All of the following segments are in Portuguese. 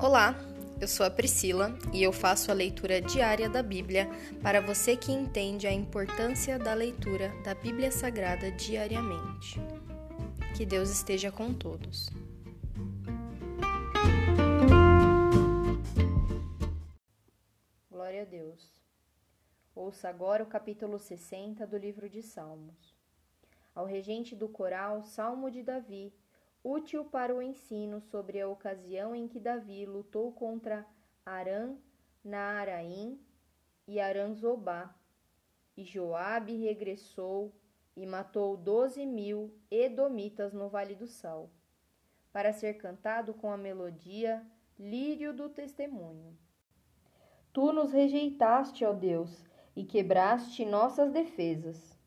Olá, eu sou a Priscila e eu faço a leitura diária da Bíblia para você que entende a importância da leitura da Bíblia Sagrada diariamente. Que Deus esteja com todos. Glória a Deus. Ouça agora o capítulo 60 do livro de Salmos. Ao regente do coral, Salmo de Davi útil para o ensino sobre a ocasião em que Davi lutou contra Arã Naaraim e Aranzobá, e Joabe regressou e matou doze mil edomitas no Vale do Sal, para ser cantado com a melodia Lírio do Testemunho. Tu nos rejeitaste, ó Deus, e quebraste nossas defesas.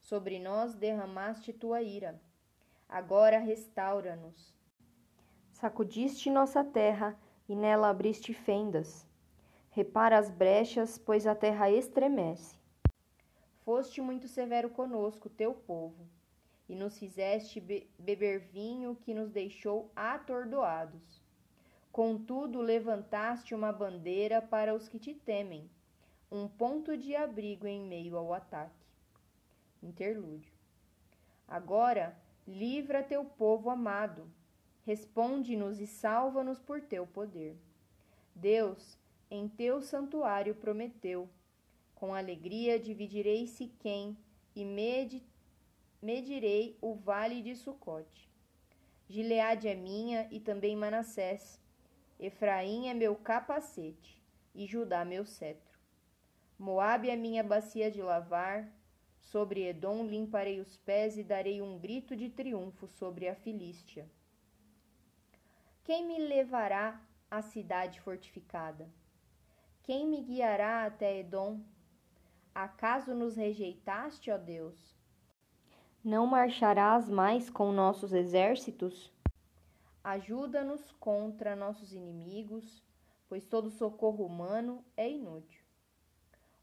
Sobre nós derramaste tua ira agora restaura-nos. Sacudiste nossa terra e nela abriste fendas. Repara as brechas, pois a terra estremece. Foste muito severo conosco, teu povo, e nos fizeste be beber vinho que nos deixou atordoados. Contudo, levantaste uma bandeira para os que te temem, um ponto de abrigo em meio ao ataque. Interlúdio. Agora, Livra teu povo amado. Responde-nos e salva-nos por teu poder. Deus, em teu santuário prometeu: com alegria dividirei Siquém e medirei o vale de Sucote. Gileade é minha e também Manassés. Efraim é meu capacete e Judá meu cetro. Moabe é minha bacia de lavar, Sobre Edom limparei os pés e darei um grito de triunfo sobre a Filístia. Quem me levará à cidade fortificada? Quem me guiará até Edom? Acaso nos rejeitaste, ó Deus? Não marcharás mais com nossos exércitos? Ajuda-nos contra nossos inimigos, pois todo socorro humano é inútil.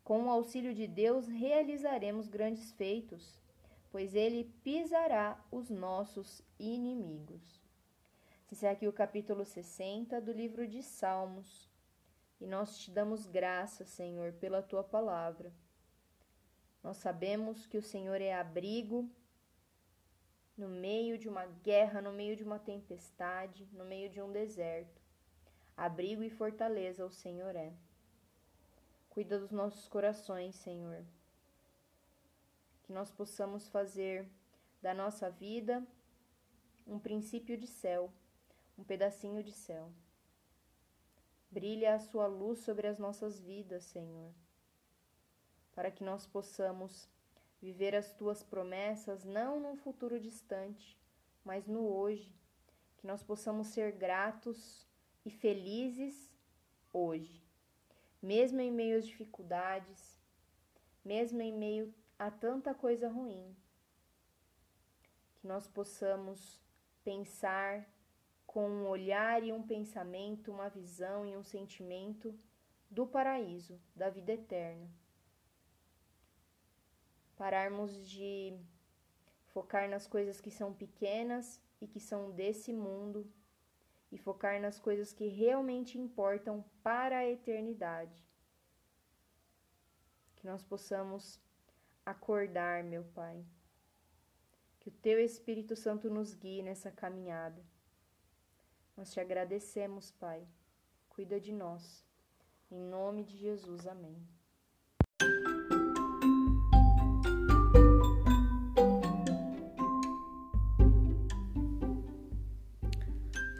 Com o auxílio de Deus realizaremos grandes feitos, pois ele pisará os nossos inimigos. Esse é aqui o capítulo 60 do livro de Salmos. E nós te damos graças, Senhor, pela tua palavra. Nós sabemos que o Senhor é abrigo no meio de uma guerra, no meio de uma tempestade, no meio de um deserto. Abrigo e fortaleza o Senhor é. Cuida dos nossos corações, Senhor. Que nós possamos fazer da nossa vida um princípio de céu, um pedacinho de céu. Brilha a sua luz sobre as nossas vidas, Senhor, para que nós possamos viver as tuas promessas não num futuro distante, mas no hoje, que nós possamos ser gratos e felizes hoje mesmo em meio às dificuldades, mesmo em meio a tanta coisa ruim, que nós possamos pensar com um olhar e um pensamento, uma visão e um sentimento do paraíso, da vida eterna. Pararmos de focar nas coisas que são pequenas e que são desse mundo e focar nas coisas que realmente importam para a eternidade. Que nós possamos acordar, meu Pai. Que o Teu Espírito Santo nos guie nessa caminhada. Nós te agradecemos, Pai. Cuida de nós. Em nome de Jesus, amém.